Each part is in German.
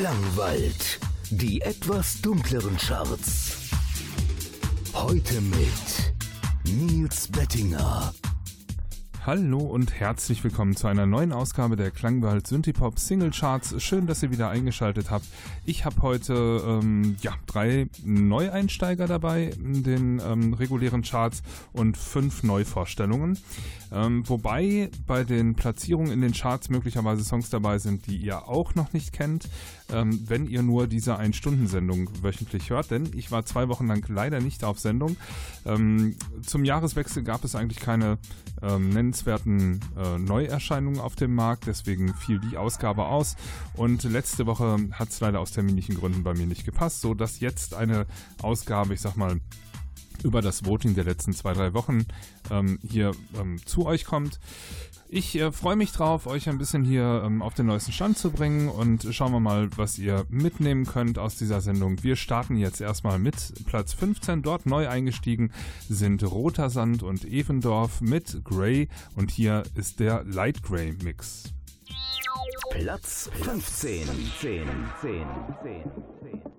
Klangwald. Die etwas dunkleren Charts. Heute mit Nils Bettinger. Hallo und herzlich willkommen zu einer neuen Ausgabe der Klangwald Synthipop Single Charts. Schön, dass ihr wieder eingeschaltet habt. Ich habe heute ähm, ja, drei Neueinsteiger dabei in den ähm, regulären Charts und fünf Neuvorstellungen. Ähm, wobei bei den Platzierungen in den Charts möglicherweise Songs dabei sind, die ihr auch noch nicht kennt, ähm, wenn ihr nur diese Ein-Stunden-Sendung wöchentlich hört. Denn ich war zwei Wochen lang leider nicht auf Sendung. Ähm, zum Jahreswechsel gab es eigentlich keine ähm, nennenswerten äh, Neuerscheinungen auf dem Markt, deswegen fiel die Ausgabe aus. Und letzte Woche hat es leider aus terminlichen Gründen bei mir nicht gepasst, sodass jetzt eine Ausgabe, ich sag mal, über das Voting der letzten zwei, drei Wochen ähm, hier ähm, zu euch kommt. Ich äh, freue mich drauf, euch ein bisschen hier ähm, auf den neuesten Stand zu bringen und schauen wir mal, was ihr mitnehmen könnt aus dieser Sendung. Wir starten jetzt erstmal mit Platz 15. Dort neu eingestiegen sind Roter Sand und Evendorf mit Grey und hier ist der Light Grey Mix. Platz 15. 10, 10, 10,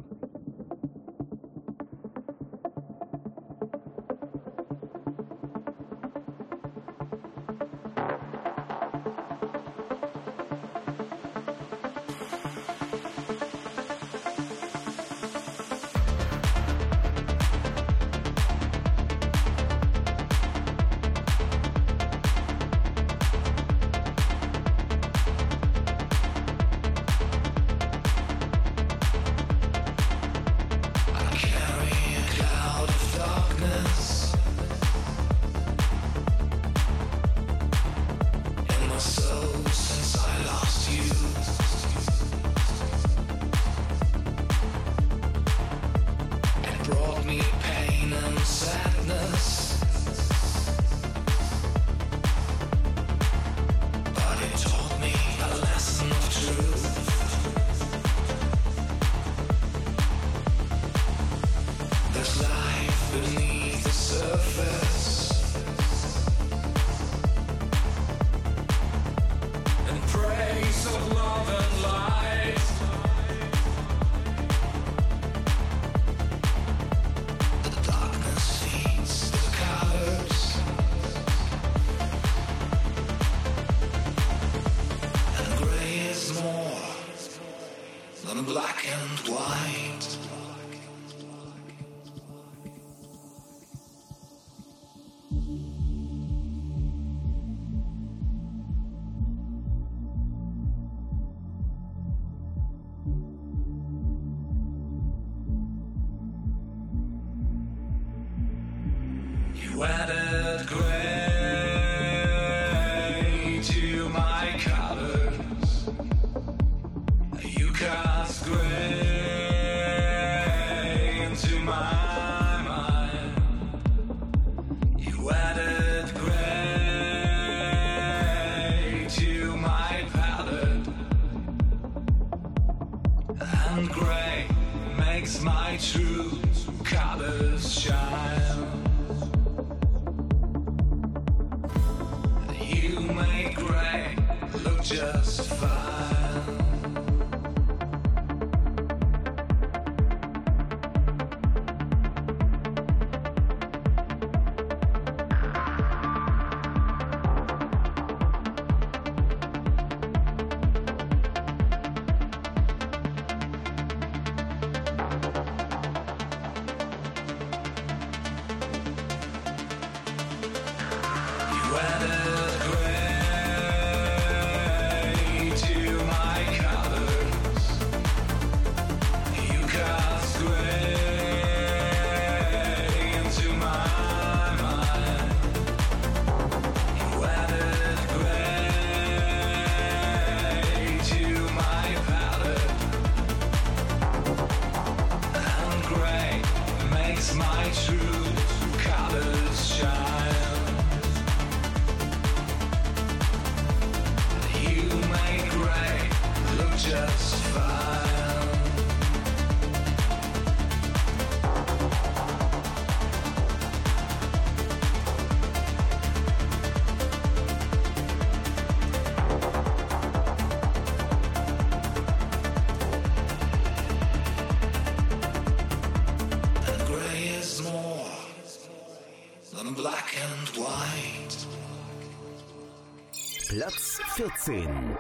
10.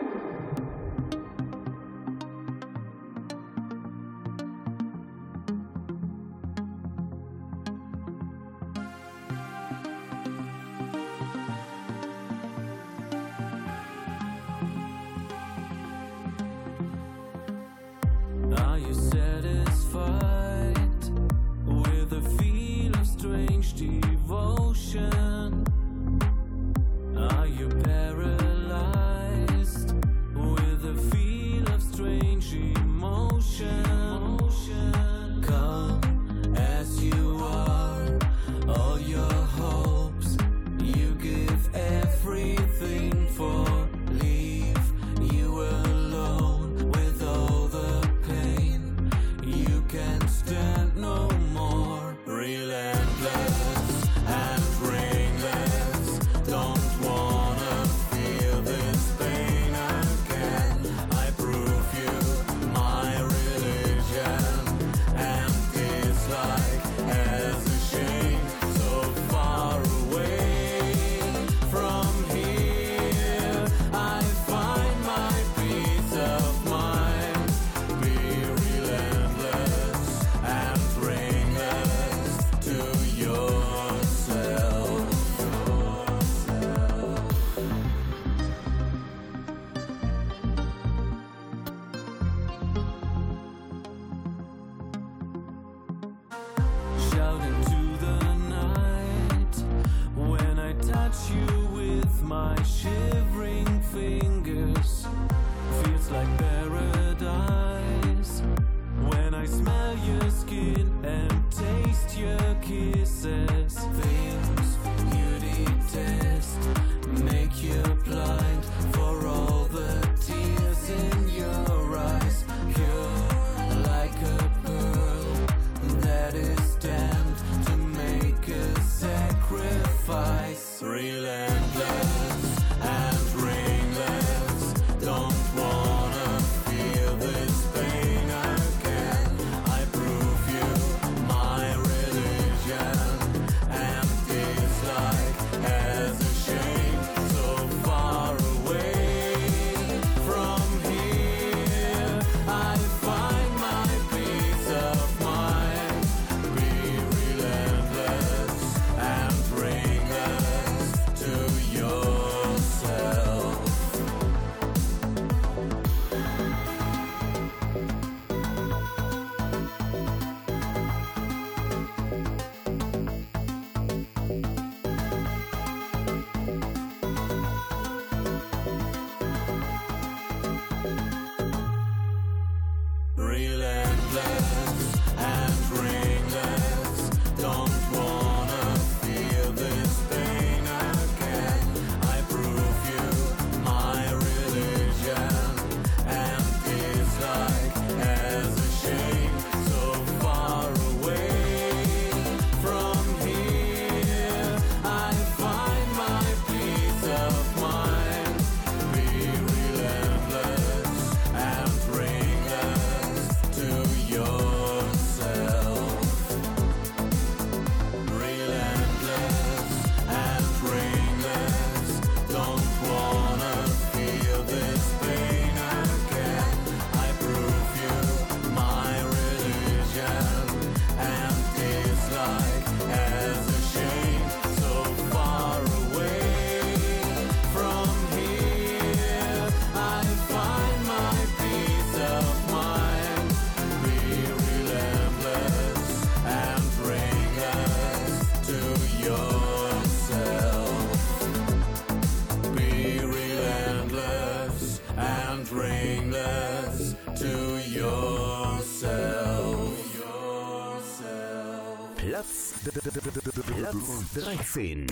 Platz 14. Platz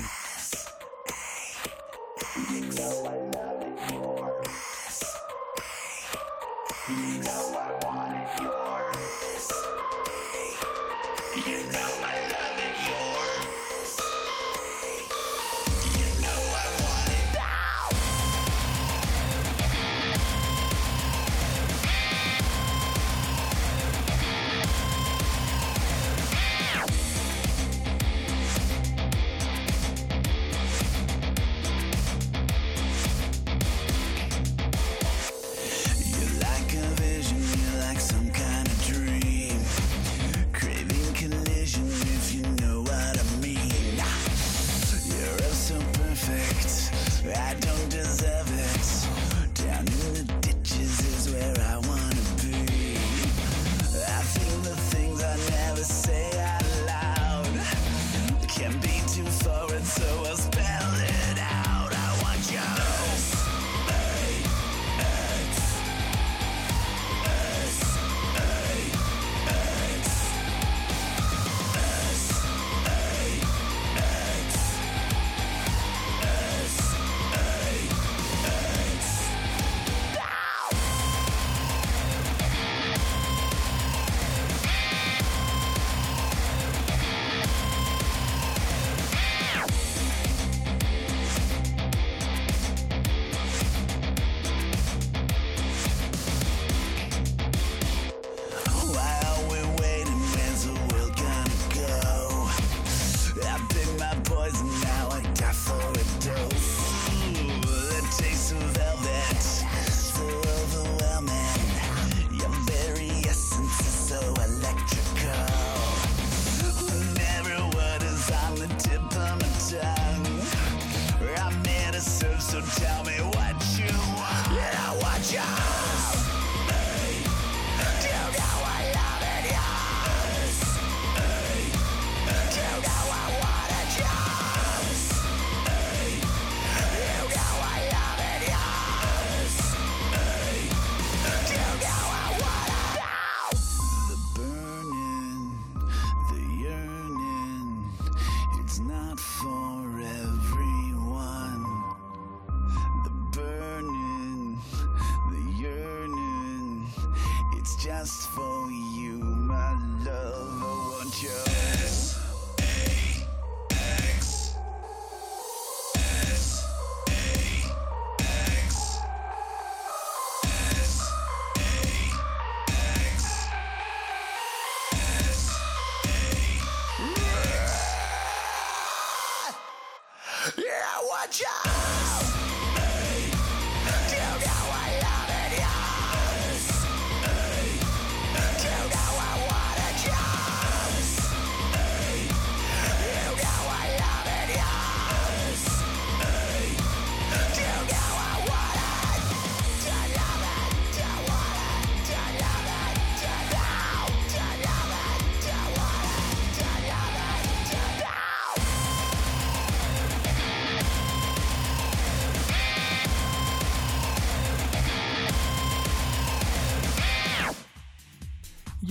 13.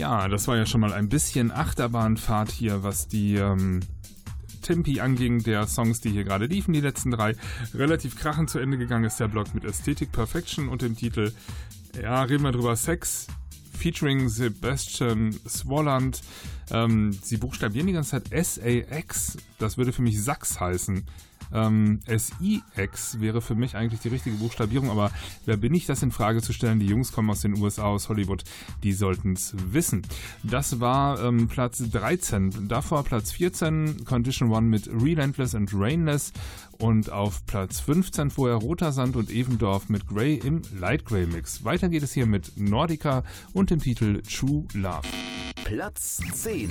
Ja, das war ja schon mal ein bisschen Achterbahnfahrt hier, was die ähm, Tempi anging, der Songs, die hier gerade liefen, die letzten drei. Relativ krachend zu Ende gegangen ist der Blog mit Aesthetic Perfection und dem Titel, ja, reden wir drüber, Sex, featuring Sebastian Swalland. Ähm, sie buchstabieren die ganze Zeit S-A-X, das würde für mich Sachs heißen. Ähm, S-I-X wäre für mich eigentlich die richtige Buchstabierung, aber wer bin ich, das in Frage zu stellen? Die Jungs kommen aus den USA, aus Hollywood, die sollten es wissen. Das war ähm, Platz 13. Davor Platz 14, Condition One mit Relentless and Rainless und auf Platz 15 vorher Roter Sand und Evendorf mit Grey im Light Grey Mix. Weiter geht es hier mit Nordica und dem Titel True Love. Platz 10.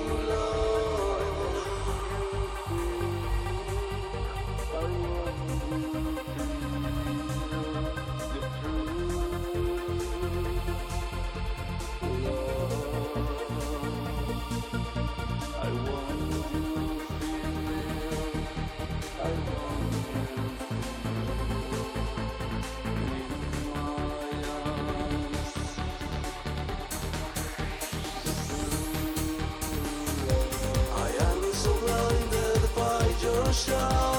your show.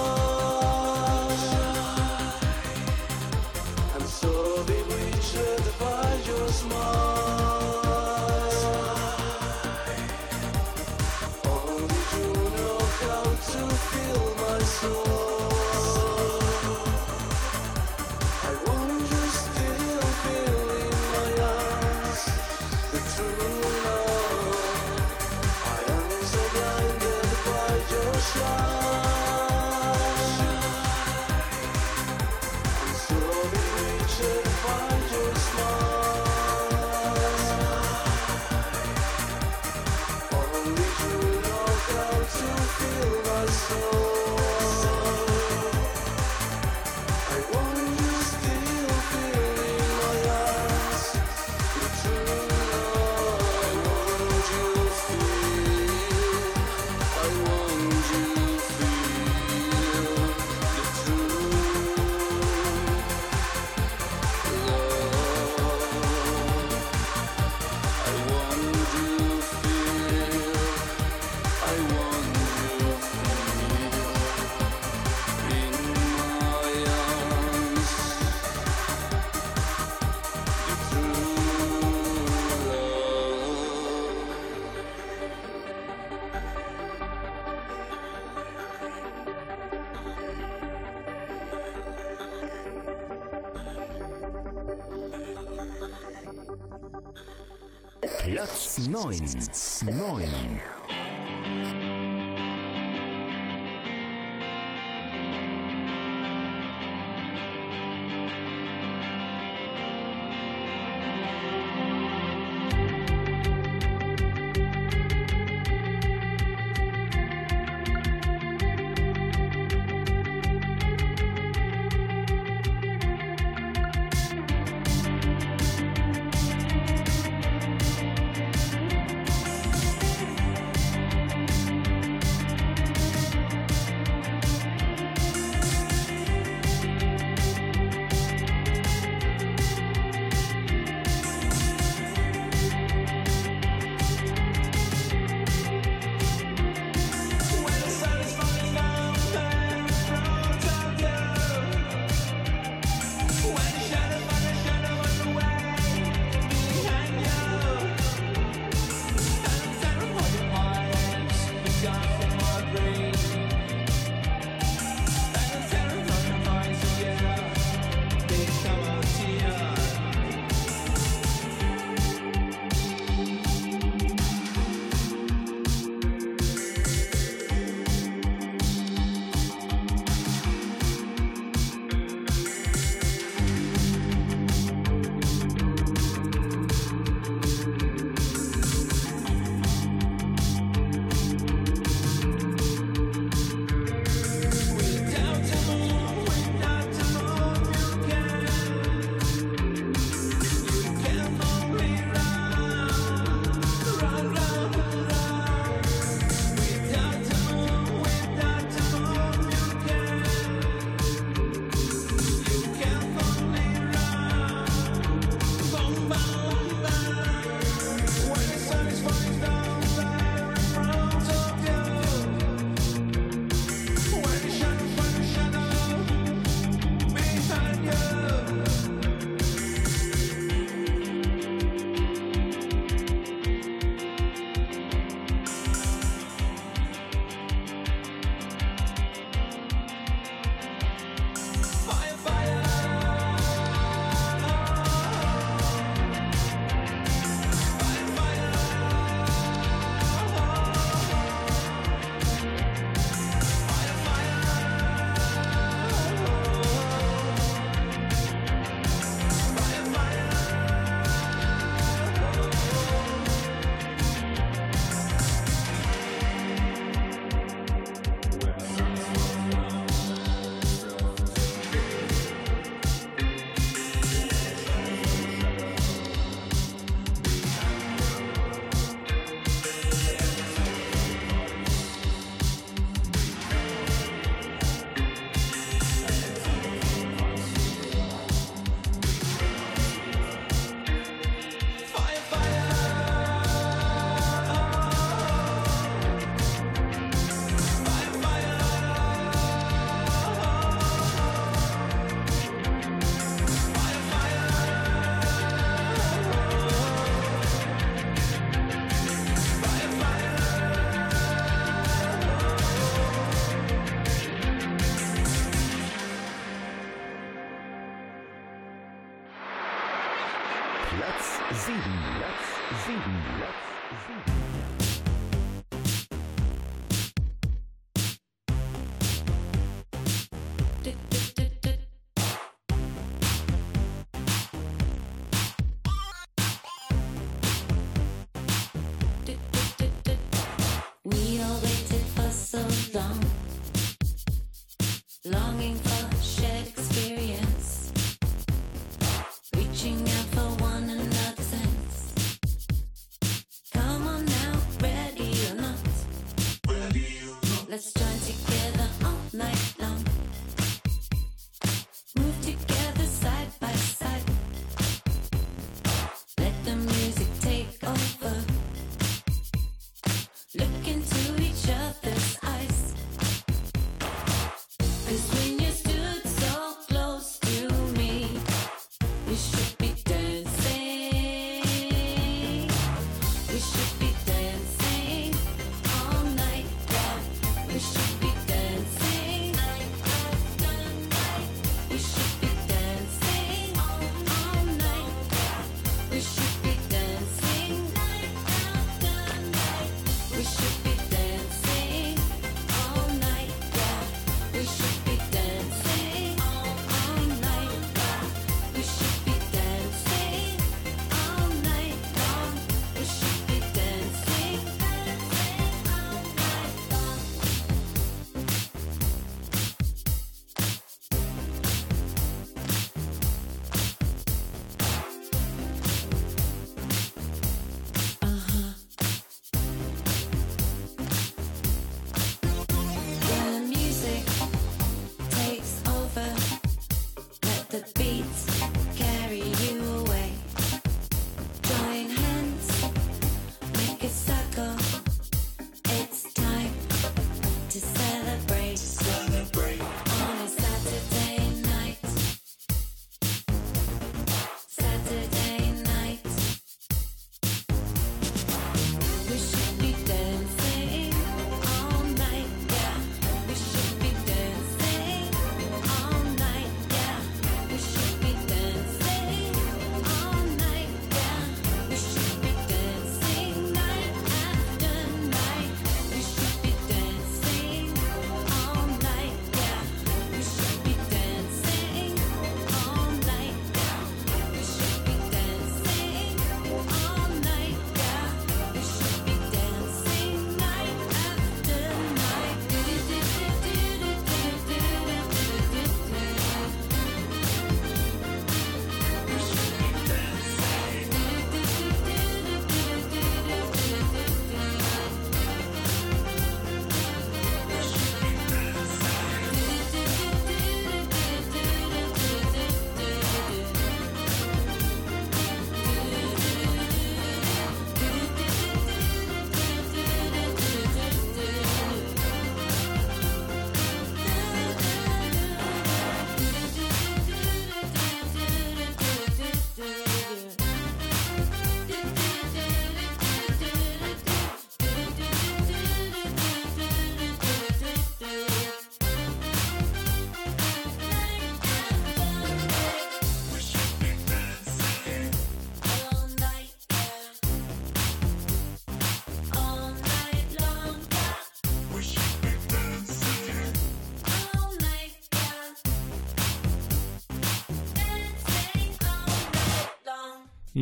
Platz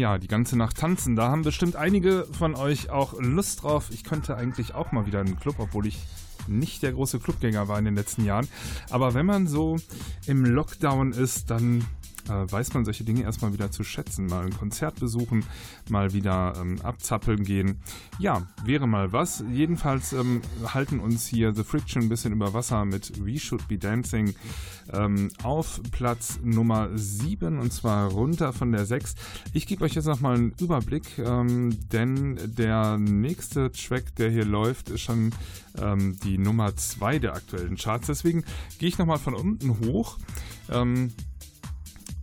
Ja, die ganze Nacht tanzen. Da haben bestimmt einige von euch auch Lust drauf. Ich könnte eigentlich auch mal wieder in einen Club, obwohl ich nicht der große Clubgänger war in den letzten Jahren. Aber wenn man so im Lockdown ist, dann weiß man solche Dinge erstmal wieder zu schätzen. Mal ein Konzert besuchen, mal wieder ähm, abzappeln gehen. Ja, wäre mal was. Jedenfalls ähm, halten uns hier The Friction ein bisschen über Wasser mit We Should Be Dancing ähm, auf Platz Nummer 7 und zwar runter von der 6. Ich gebe euch jetzt nochmal einen Überblick, ähm, denn der nächste Track, der hier läuft, ist schon ähm, die Nummer 2 der aktuellen Charts. Deswegen gehe ich nochmal von unten hoch.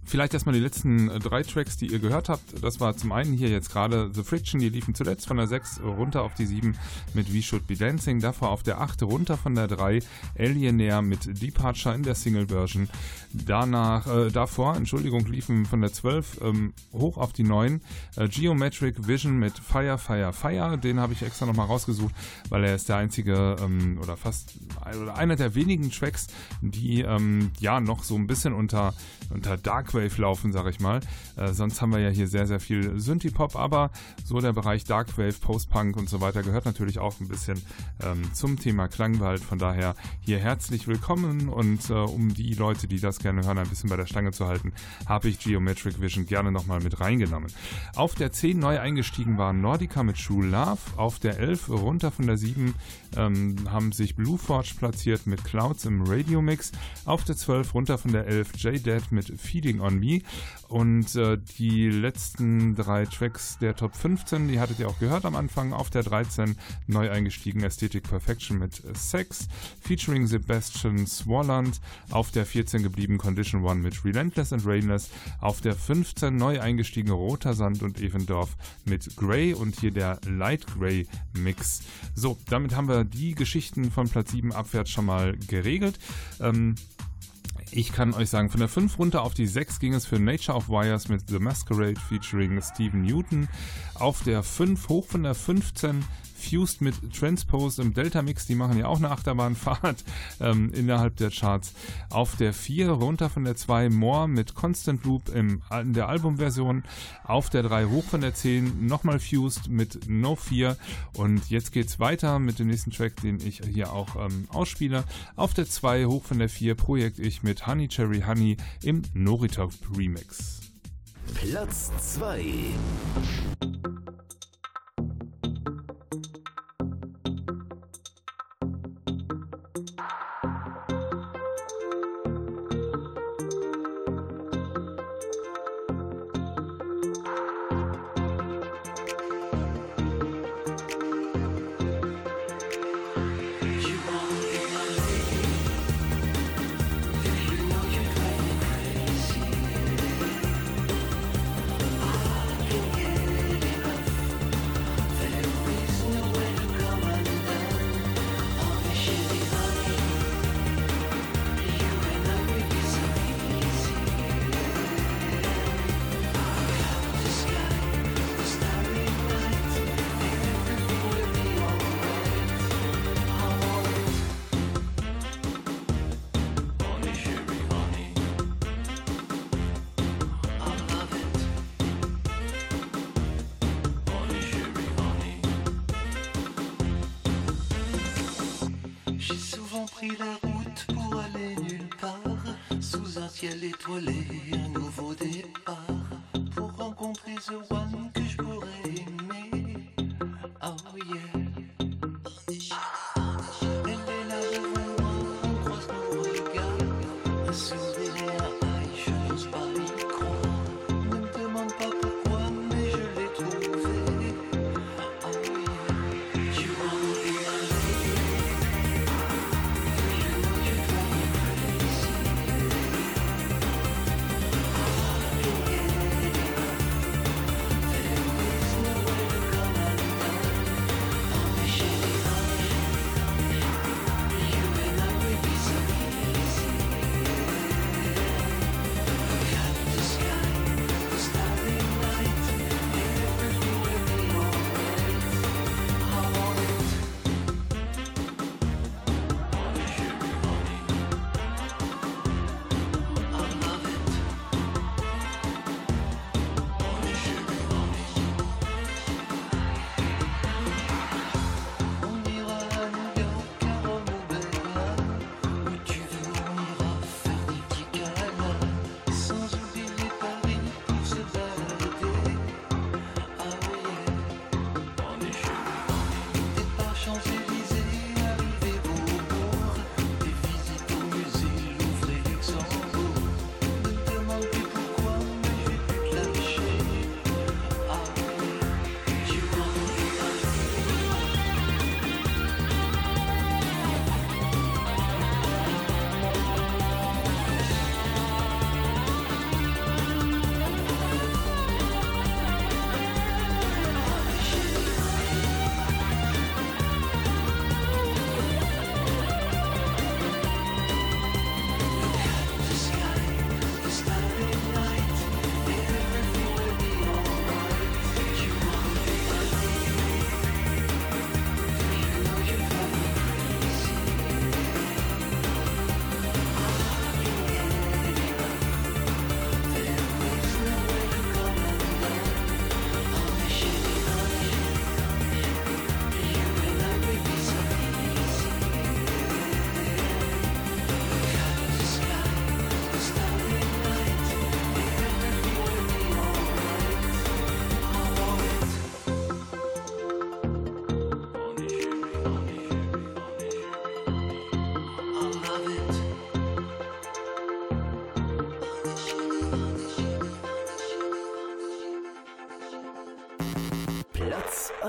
Vielleicht erstmal die letzten äh, drei Tracks, die ihr gehört habt. Das war zum einen hier jetzt gerade The Friction, die liefen zuletzt von der 6 runter auf die 7 mit We Should Be Dancing. Davor auf der 8 runter von der 3 Alienair mit Departure in der Single-Version. Danach, äh, davor, Entschuldigung, liefen von der 12 ähm, hoch auf die 9 äh, Geometric Vision mit Fire, Fire, Fire. Den habe ich extra nochmal rausgesucht, weil er ist der einzige ähm, oder fast oder einer der wenigen Tracks, die ähm, ja noch so ein bisschen unter, unter Darkwave laufen, sag ich mal. Äh, sonst haben wir ja hier sehr, sehr viel Synthie-Pop, aber so der Bereich Darkwave, Post-Punk und so weiter gehört natürlich auch ein bisschen ähm, zum Thema Klangwald. Von daher hier herzlich willkommen und äh, um die Leute, die das gerne hören, ein bisschen bei der Stange zu halten, habe ich Geometric Vision gerne nochmal mit reingenommen. Auf der 10 neu eingestiegen waren Nordica mit True Love, auf der 11 runter von der 7 ähm, haben sich Blue Forge platziert mit Clouds im Radio Mix, auf der 12 runter von der 11 J-Dead mit Feeding on Me und äh, die letzten drei Tracks der Top 15, die hattet ihr auch gehört am Anfang, auf der 13 neu eingestiegen Aesthetic Perfection mit Sex, featuring Sebastian Swarland, auf der 14 geblieben Condition One mit Relentless and Rainless, auf der 15 neu eingestiegen Roter Sand und Evendorf mit Grey und hier der Light Grey Mix. So, damit haben wir die Geschichten von Platz 7 abwärts schon mal geregelt. Ähm, ich kann euch sagen, von der 5 runter auf die 6 ging es für Nature of Wires mit The Masquerade featuring Stephen Newton. Auf der 5 hoch von der 15 Fused mit Transpose im Delta Mix, die machen ja auch eine Achterbahnfahrt ähm, innerhalb der Charts. Auf der 4 runter von der 2 More mit Constant Loop im, in der Albumversion. Auf der 3 hoch von der 10 nochmal Fused mit No 4. Und jetzt geht's weiter mit dem nächsten Track, den ich hier auch ähm, ausspiele. Auf der 2 hoch von der 4 Projekt ich mit Honey Cherry Honey im Noritop Remix. Platz 2. La route pour aller nulle part, sous un ciel étoilé, un nouveau départ,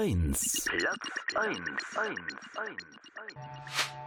1. Platz 1, 1, 1, 1.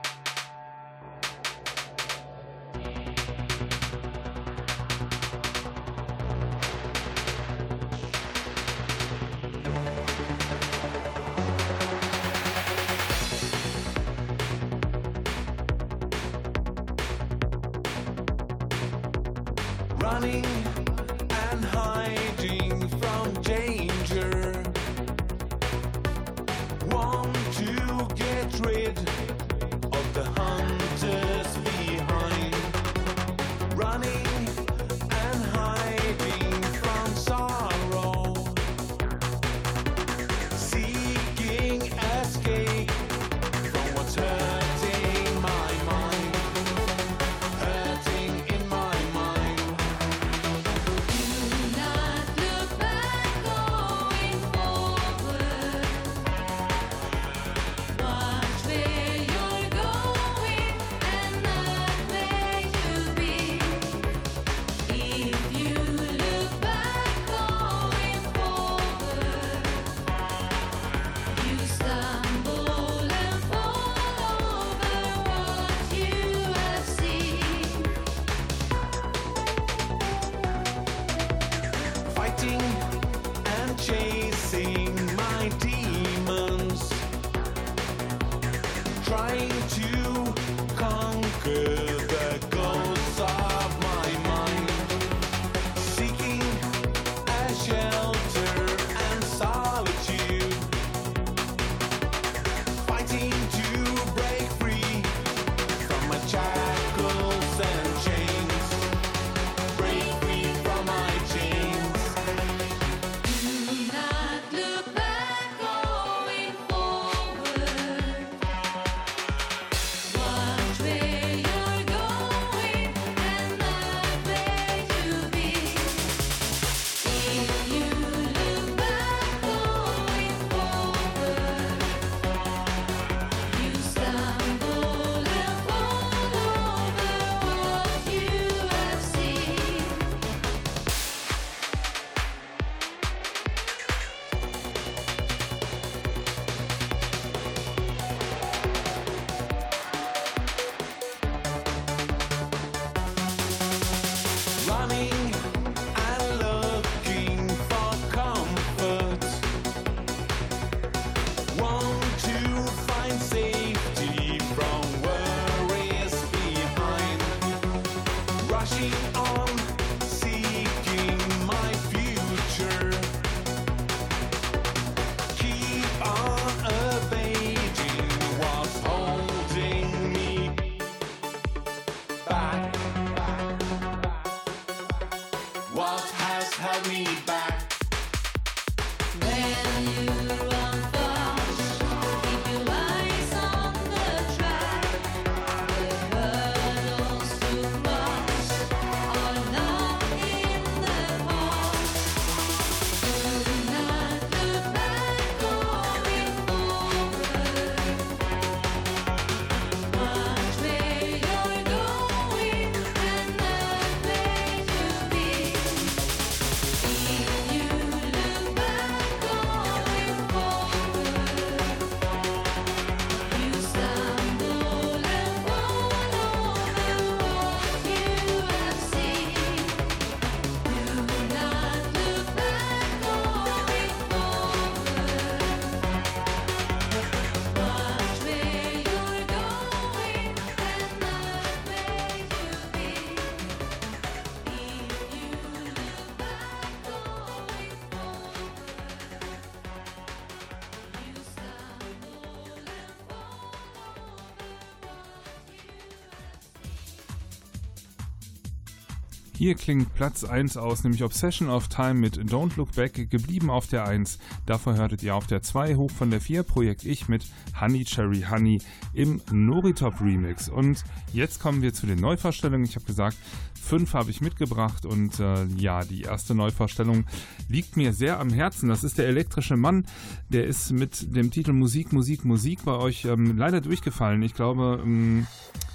Hier klingt Platz 1 aus, nämlich Obsession of Time mit Don't Look Back, geblieben auf der 1. Davor hörtet ihr auf der 2 hoch von der 4 Projekt Ich mit Honey Cherry Honey im Noritop Remix. Und jetzt kommen wir zu den Neuvorstellungen. Ich habe gesagt, fünf habe ich mitgebracht und äh, ja, die erste Neuvorstellung liegt mir sehr am Herzen. Das ist der elektrische Mann, der ist mit dem Titel Musik, Musik, Musik bei euch ähm, leider durchgefallen. Ich glaube, ähm,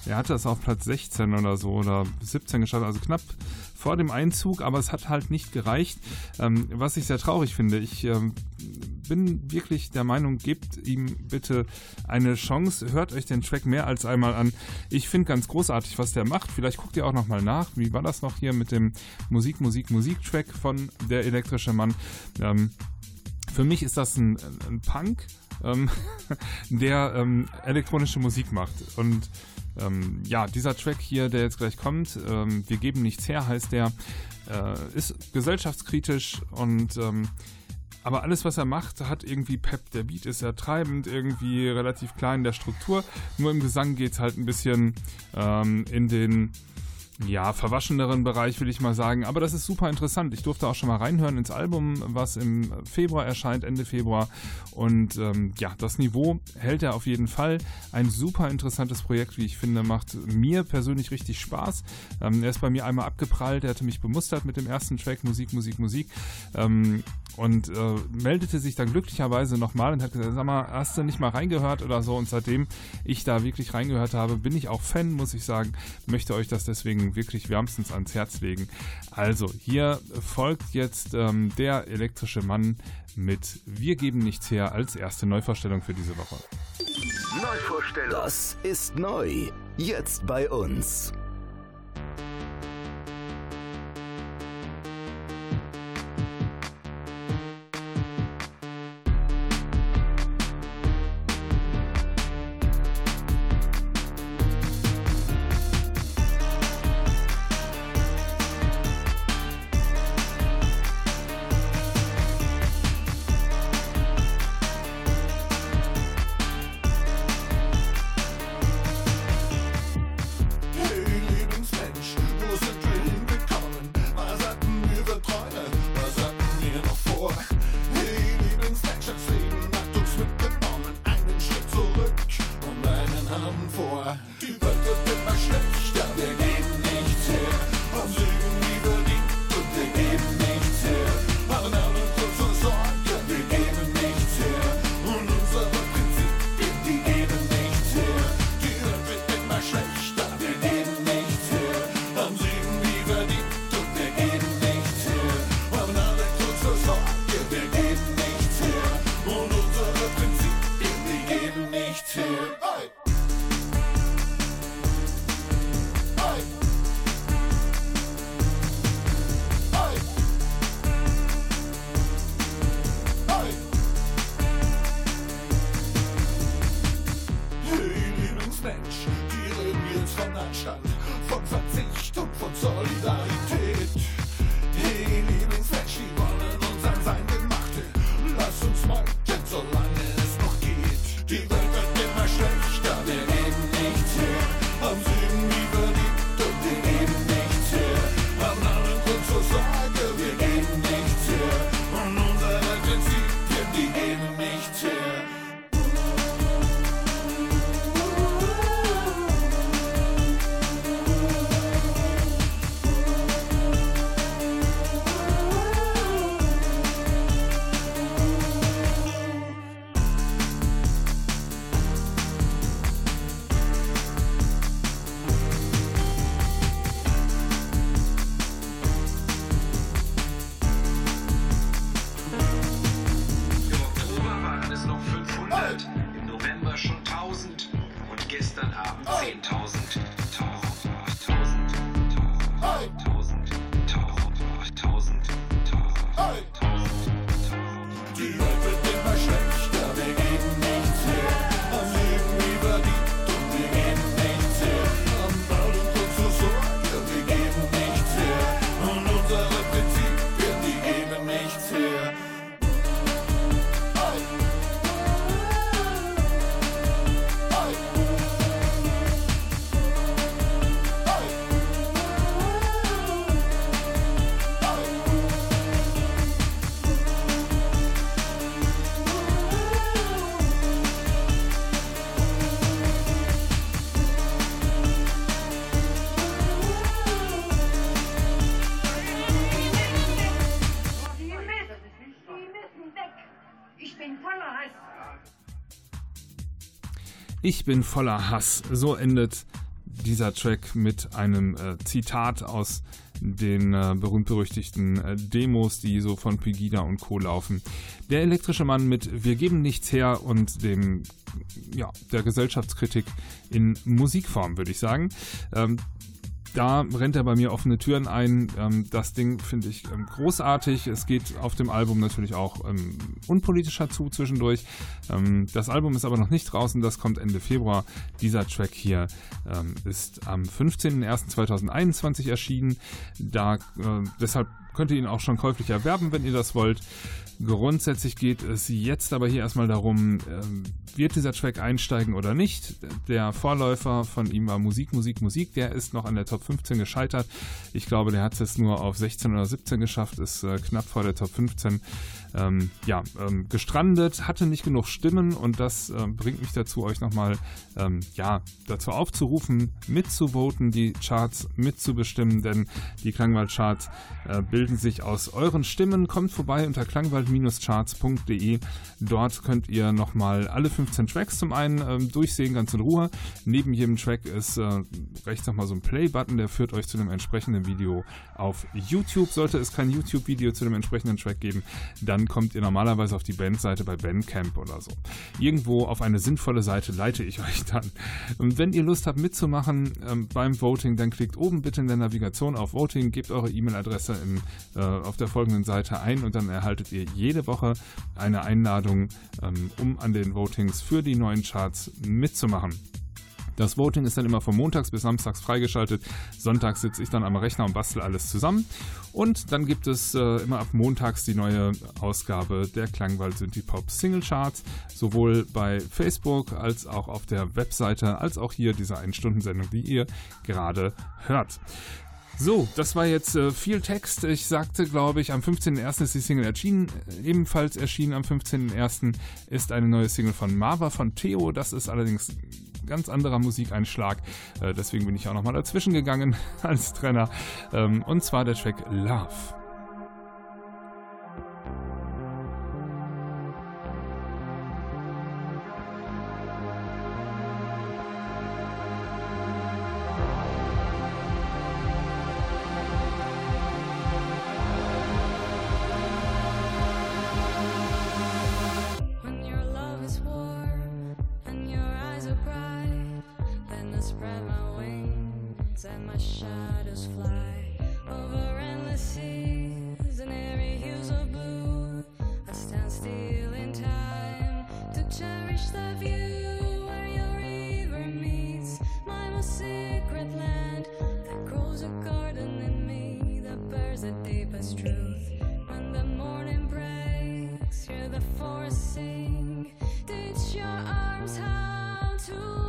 er hatte es auf Platz 16 oder so oder 17 geschafft, also knapp vor dem Einzug, aber es hat halt nicht gereicht, ähm, was ich sehr traurig finde. Ich ähm, bin wirklich der Meinung, gebt ihm bitte eine Chance, hört euch den Track mehr als einmal an. Ich finde ganz großartig, was der macht. Vielleicht guckt ihr auch nochmal nach, wie war das noch hier mit dem Musik, Musik, Musik-Track von Der elektrische Mann. Ähm, für mich ist das ein, ein Punk, ähm, der ähm, elektronische Musik macht und ähm, ja, dieser Track hier, der jetzt gleich kommt, ähm, Wir geben nichts her, heißt der, äh, ist gesellschaftskritisch und ähm, aber alles, was er macht, hat irgendwie Pep. Der Beat ist sehr treibend, irgendwie relativ klein in der Struktur. Nur im Gesang geht es halt ein bisschen ähm, in den ja, verwascheneren Bereich, will ich mal sagen. Aber das ist super interessant. Ich durfte auch schon mal reinhören ins Album, was im Februar erscheint, Ende Februar. Und ähm, ja, das Niveau hält er auf jeden Fall. Ein super interessantes Projekt, wie ich finde, macht mir persönlich richtig Spaß. Ähm, er ist bei mir einmal abgeprallt, er hatte mich bemustert mit dem ersten Track, Musik, Musik, Musik. Ähm, und äh, meldete sich dann glücklicherweise nochmal und hat gesagt, sag mal, hast du nicht mal reingehört oder so? Und seitdem ich da wirklich reingehört habe, bin ich auch Fan, muss ich sagen, möchte euch das deswegen wirklich wärmstens ans Herz legen. Also, hier folgt jetzt ähm, der elektrische Mann mit Wir geben nichts her als erste Neuvorstellung für diese Woche. Neuvorstellung. Das ist neu. Jetzt bei uns. Ich bin voller Hass. So endet dieser Track mit einem äh, Zitat aus den äh, berühmt-berüchtigten äh, Demos, die so von Pegida und Co. laufen. Der elektrische Mann mit Wir geben nichts her und dem, ja, der Gesellschaftskritik in Musikform, würde ich sagen. Ähm, da rennt er bei mir offene Türen ein. Ähm, das Ding finde ich ähm, großartig. Es geht auf dem Album natürlich auch ähm, unpolitischer zu zwischendurch. Ähm, das Album ist aber noch nicht draußen. Das kommt Ende Februar. Dieser Track hier ähm, ist am 15.01.2021 erschienen. Da, äh, deshalb könnt ihr ihn auch schon käuflich erwerben, wenn ihr das wollt. Grundsätzlich geht es jetzt aber hier erstmal darum, ähm, wird dieser Track einsteigen oder nicht. Der Vorläufer von ihm war Musik, Musik, Musik. Der ist noch an der Top 15 gescheitert. Ich glaube, der hat es nur auf 16 oder 17 geschafft, ist äh, knapp vor der Top 15 ähm, ja, ähm, gestrandet, hatte nicht genug Stimmen und das äh, bringt mich dazu, euch nochmal ähm, ja, dazu aufzurufen, mitzuvoten, die Charts mitzubestimmen, denn die Klangwald-Charts äh, bilden sich aus euren Stimmen. Kommt vorbei unter klangwald-charts.de. Dort könnt ihr nochmal alle 15 Tracks zum einen ähm, durchsehen, ganz in Ruhe. Neben jedem Track ist äh, rechts nochmal so ein Play-Button, der führt euch zu einem entsprechenden Video auf YouTube. Sollte es kein YouTube-Video zu dem entsprechenden Track geben, dann kommt ihr normalerweise auf die Bandseite bei Bandcamp oder so. Irgendwo auf eine sinnvolle Seite leite ich euch dann. Und wenn ihr Lust habt mitzumachen ähm, beim Voting, dann klickt oben bitte in der Navigation auf Voting, gebt eure E-Mail-Adresse äh, auf der folgenden Seite ein und dann erhaltet ihr jede Woche eine Einladung, ähm, um an den Votings für die neuen Charts mitzumachen. Das Voting ist dann immer von montags bis samstags freigeschaltet. Sonntags sitze ich dann am Rechner und bastel alles zusammen. Und dann gibt es äh, immer ab montags die neue Ausgabe der Klangwald Synthie-Pop Single Charts. Sowohl bei Facebook als auch auf der Webseite, als auch hier diese 1-Stunden-Sendung, die ihr gerade hört. So, das war jetzt äh, viel Text. Ich sagte, glaube ich, am 15.01. ist die Single erschienen. Ebenfalls erschienen am 15.01. ist eine neue Single von Marva von Theo. Das ist allerdings ganz anderer Musikeinschlag. Äh, deswegen bin ich auch nochmal dazwischen gegangen als Trenner. Ähm, und zwar der Track Love. That bears the deepest truth. When the morning breaks, hear the forest sing. Teach your arms how to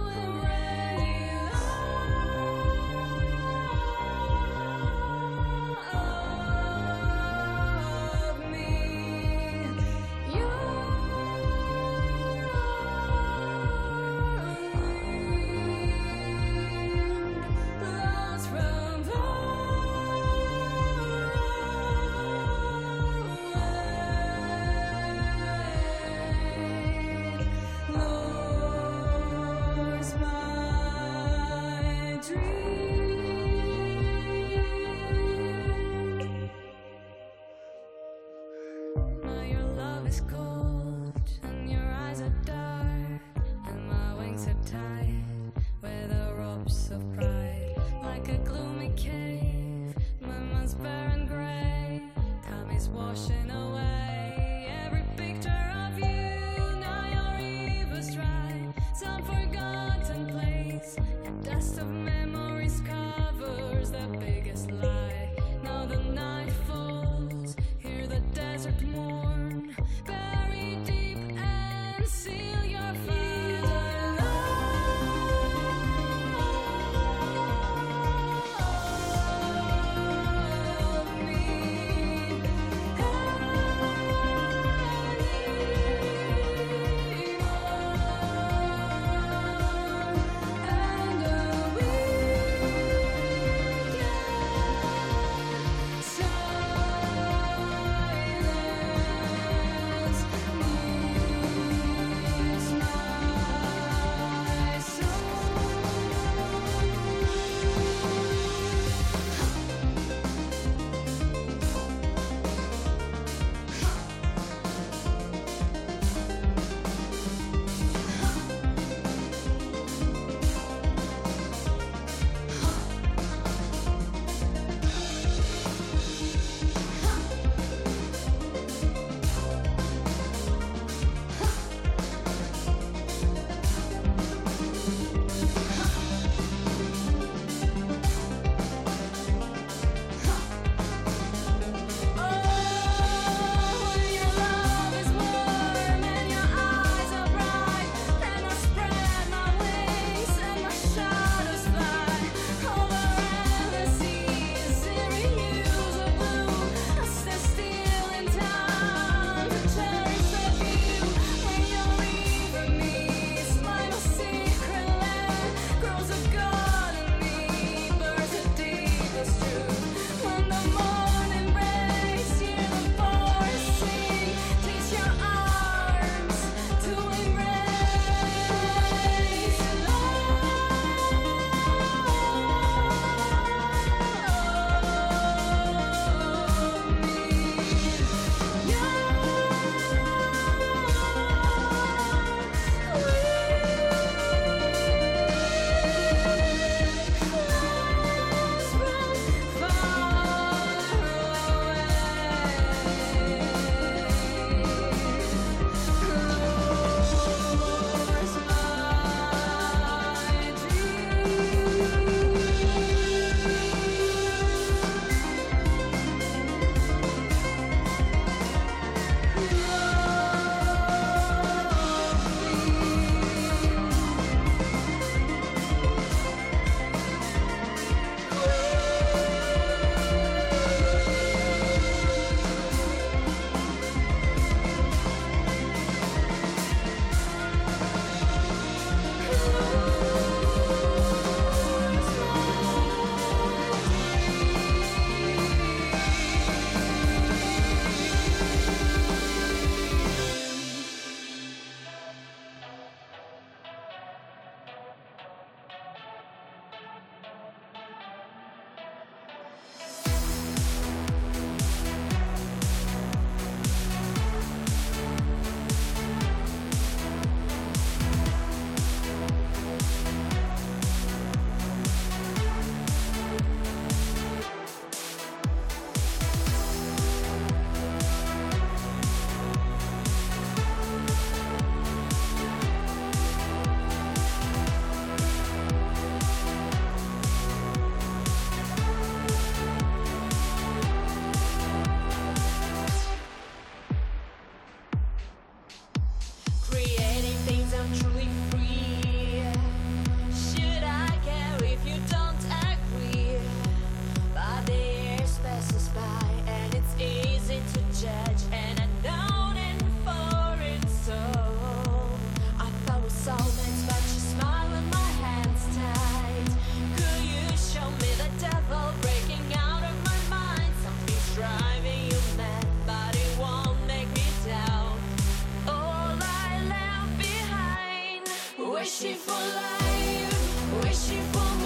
Wishing for life, wishing for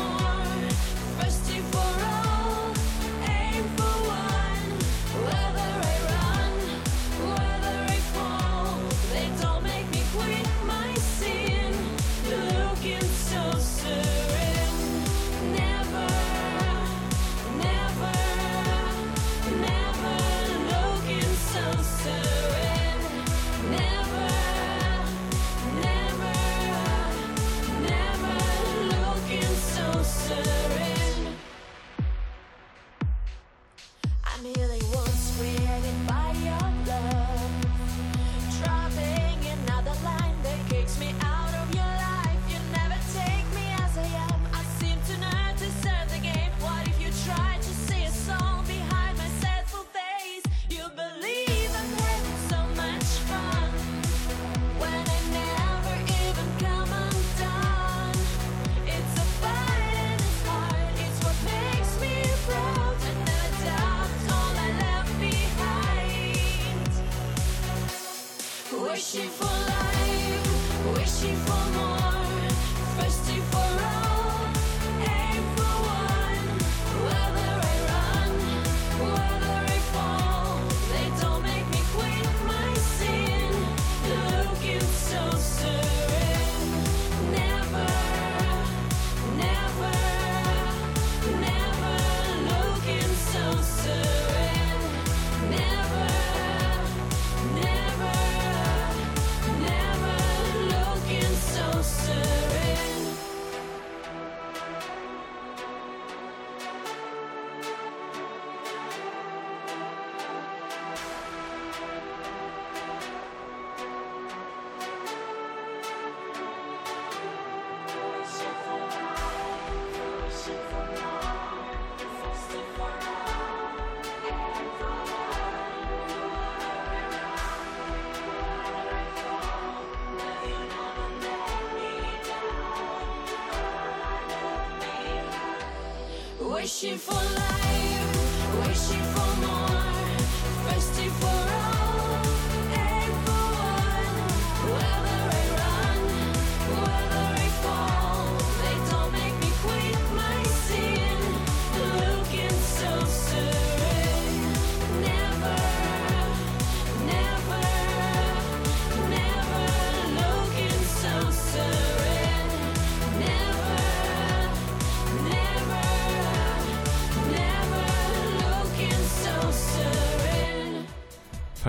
Wishing for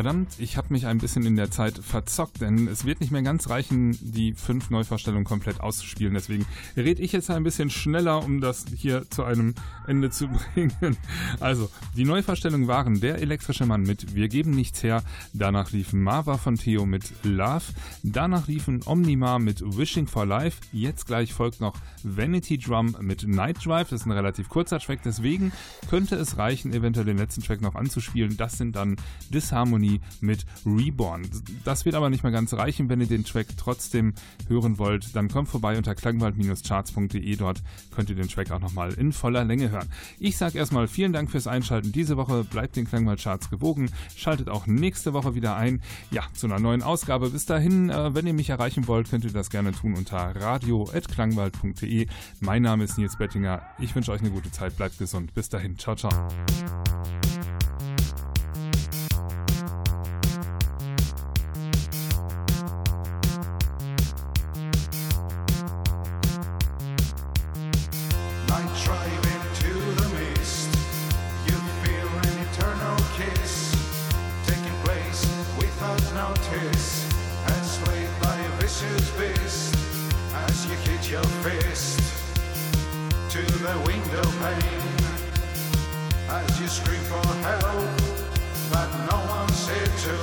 Verdammt, ich habe mich ein bisschen in der Zeit verzockt, denn es wird nicht mehr ganz reichen, die fünf Neuvorstellungen komplett auszuspielen. Deswegen rede ich jetzt ein bisschen schneller, um das hier zu einem Ende zu bringen. Also, die Neuvorstellungen waren Der elektrische Mann mit Wir geben nichts her. Danach liefen Marva von Theo mit Love. Danach liefen Omnima mit Wishing for Life. Jetzt gleich folgt noch Vanity Drum mit Night Drive. Das ist ein relativ kurzer Track, deswegen könnte es reichen, eventuell den letzten Track noch anzuspielen. Das sind dann Disharmony mit Reborn. Das wird aber nicht mehr ganz reichen. Wenn ihr den Track trotzdem hören wollt, dann kommt vorbei unter klangwald-charts.de. Dort könnt ihr den Track auch nochmal in voller Länge hören. Ich sage erstmal vielen Dank fürs Einschalten diese Woche. Bleibt den Klangwald-Charts gewogen. Schaltet auch nächste Woche wieder ein. Ja, zu einer neuen Ausgabe. Bis dahin, äh, wenn ihr mich erreichen wollt, könnt ihr das gerne tun unter radio.klangwald.de. Mein Name ist Nils Bettinger. Ich wünsche euch eine gute Zeit. Bleibt gesund. Bis dahin. Ciao, ciao. Scream for help, but no one's here to